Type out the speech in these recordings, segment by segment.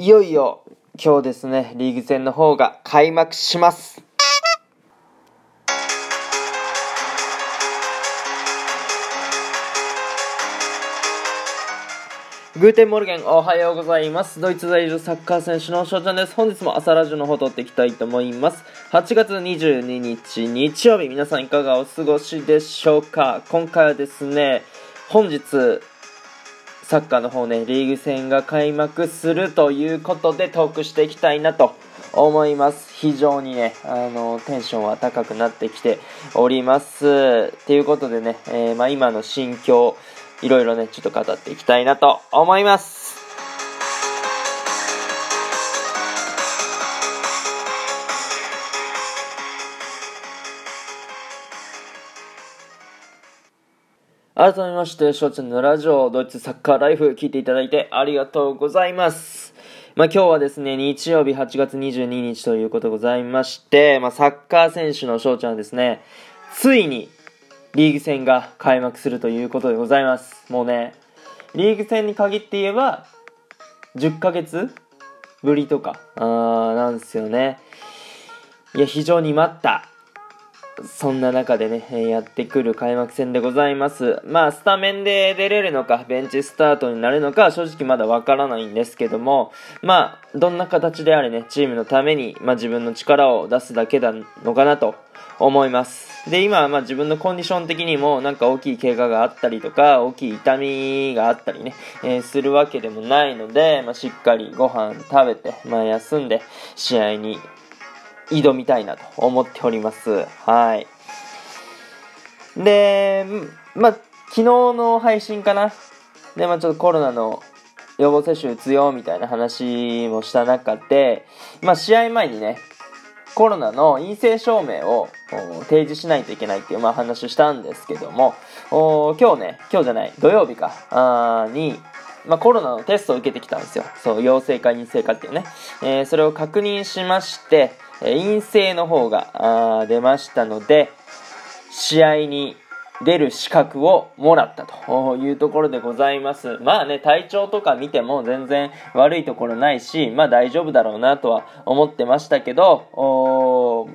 いよいよ今日ですね、リーグ戦の方が開幕します。 Guten Morgen おはようございます。ドイツ在住サッカー選手の翔ちゃんです。本日も朝ラジオの方撮っていきたいと思います。8月22日日曜日、皆さんいかがお過ごしでしょうか？今回はですね、本日、サッカーの方ね、リーグ戦が開幕するということでトークしていきたいなと思います。非常にね、あの、テンションは高くなってきております。ということでね、えーまあ、今の心境、いろいろね、ちょっと語っていきたいなと思います。改めまして、翔ちゃんのラジオ、ドイツサッカーライフ、聞いていただいてありがとうございます。まあ、今日はですね、日曜日8月22日ということでございまして、まあ、サッカー選手の翔ちゃんですね、ついにリーグ戦が開幕するということでございます。もうね、リーグ戦に限って言えば、10ヶ月ぶりとか、あーなんですよね。いや、非常に待った。そんな中でね、やってくる開幕戦でございます。まあ、スタメンで出れるのか、ベンチスタートになるのか、正直まだわからないんですけども、まあ、どんな形であれね、チームのために、まあ、自分の力を出すだけなのかなと思います。で、今はまあ自分のコンディション的にも、なんか大きい怪我があったりとか、大きい痛みがあったりね、えーするわけでもないので、まあ、しっかりご飯食べて、まあ、休んで、試合に挑みたいなと思っております。はい。で、まあ、昨日の配信かな。で、まあ、ちょっとコロナの予防接種打つよみたいな話もした中で、まあ、試合前にね、コロナの陰性証明を提示しないといけないっていう、まあ、話をしたんですけども、今日ね、今日じゃない、土曜日か、あに、まあ、コロナのテストを受けてきたんですよ。そう、陽性か陰性かっていうね。えーそれを確認しまして、陰性の方が出ましたので、試合に出る資格をもらったというところでございます。まあね、体調とか見ても全然悪いところないし、まあ大丈夫だろうなとは思ってましたけど、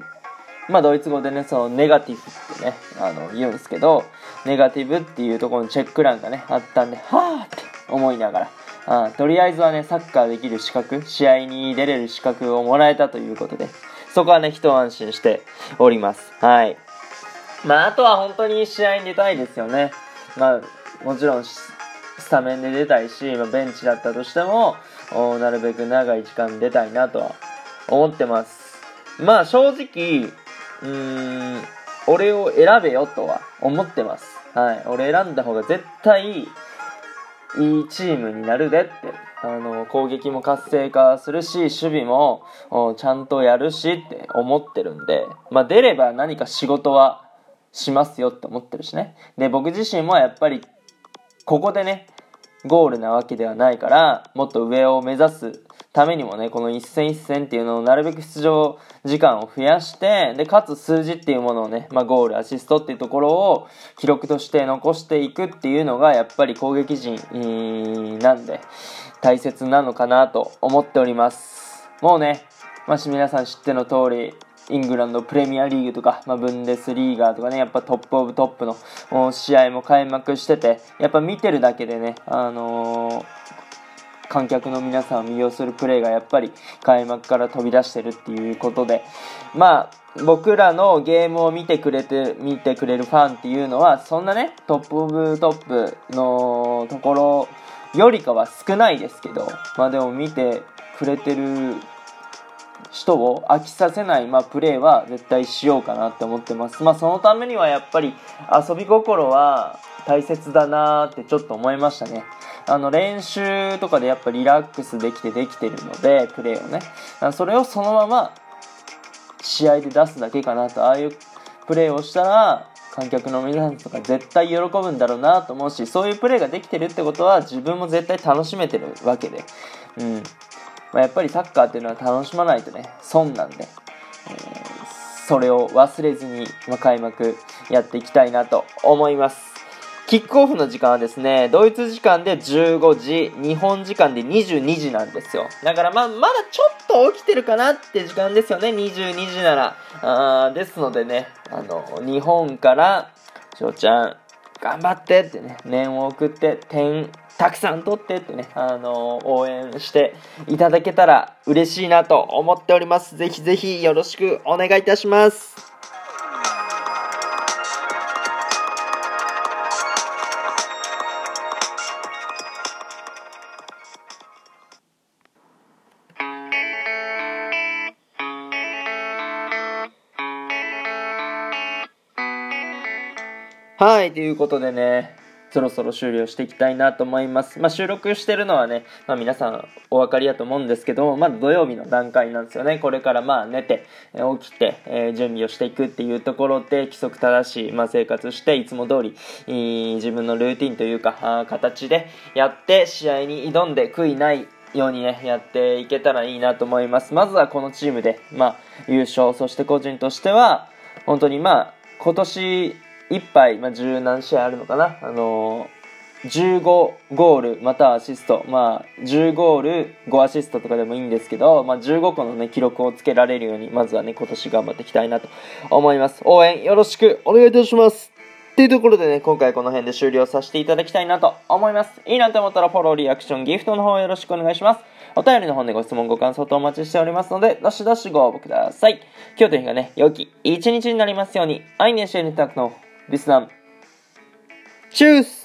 まあドイツ語でね、そのネガティブってね、あの言うんですけど、ネガティブっていうところのチェック欄がね、あったんで、はぁって思いながら、あとりあえずはね、サッカーできる資格、試合に出れる資格をもらえたということで、そこはね、一安心しております。はい。まあ、あとは本当に試合に出たいですよね。まあ、もちろんスタメンで出たいし、まあ、ベンチだったとしても、なるべく長い時間出たいなとは思ってます。まあ、正直、うーん、俺を選べよとは思ってます。はい。俺選んだ方が絶対いいチームになるでって。あの、攻撃も活性化するし、守備もちゃんとやるしって思ってるんで、まあ出れば何か仕事はしますよって思ってるしね。で、僕自身もやっぱり、ここでね、ゴールなわけではないから、もっと上を目指すためにもね、この一戦一戦っていうのをなるべく出場時間を増やして、で、かつ数字っていうものをね、まあゴール、アシストっていうところを記録として残していくっていうのが、やっぱり攻撃陣なんで、大切なのかなと思っております。もうね、まあ、皆さん知っての通り、イングランドプレミアリーグとか、まあ、ブンデスリーガーとかね、やっぱトップオブトップの試合も開幕してて、やっぱ見てるだけでね、あのー観客の皆さんを魅了するプレーがやっぱり開幕から飛び出してるっていうことで、まあ、僕らのゲームを見てくれて、見てくれるファンっていうのは、そんなね、トップオブトップのところよりかは少ないですけど、まあでも見てくれてる人を飽きさせない、まあ、プレーは絶対しようかなって思ってます。まあそのためにはやっぱり遊び心は大切だなってちょっと思いましたね。あの練習とかでやっぱリラックスできてできてるので、プレーをね。それをそのまま試合で出すだけかなと、ああいうプレーをしたら、観客の皆さんとか絶対喜ぶんだろうなと思うし、そういうプレーができてるってことは自分も絶対楽しめてるわけで。うん。まあ、やっぱりサッカーっていうのは楽しまないとね、損なんで、えーそれを忘れずに、まあ、開幕やっていきたいなと思います。キックオフの時間はですね、ドイツ時間で15時、日本時間で22時なんですよ。だからまあ、まだちょっと起きてるかなって時間ですよね、22時なら。あですのでね、あの、日本から、翔ちゃん、頑張ってってね、念を送って、点、たくさん取ってってね、あの応援していただけたら嬉しいなと思っております。ぜひぜひよろしくお願いいたします。はい、ということでね、そろそろ終了していきたいなと思います。まあ、収録してるのはね、まあ、皆さんお分かりやと思うんですけども、まだ土曜日の段階なんですよね。これからまあ寝て、起きて、えー、準備をしていくっていうところで規則正しい、まあ、生活して、いつも通り、自分のルーティンというか、あ形でやって試合に挑んで悔いないようにね、やっていけたらいいなと思います。まずはこのチームで、まあ、優勝、そして個人としては、本当にまあ、今年1杯、まあ、十何試合あるのかな、あのー、15ゴールまたはアシスト、まあ、10ゴール5アシストとかでもいいんですけど、まあ、15個の、ね、記録をつけられるようにまずはね今年頑張っていきたいなと思います応援よろしくお願いいたしますっていうところでね、今回この辺で終了させていただきたいなと思います。いいなと思ったらフォロー、リアクション、ギフトの方よろしくお願いします。お便りの方でご質問、ご感想とお待ちしておりますので、どしどしご応募ください。今日という日がね、良き一日になりますように、アイネシェルタクのチュース。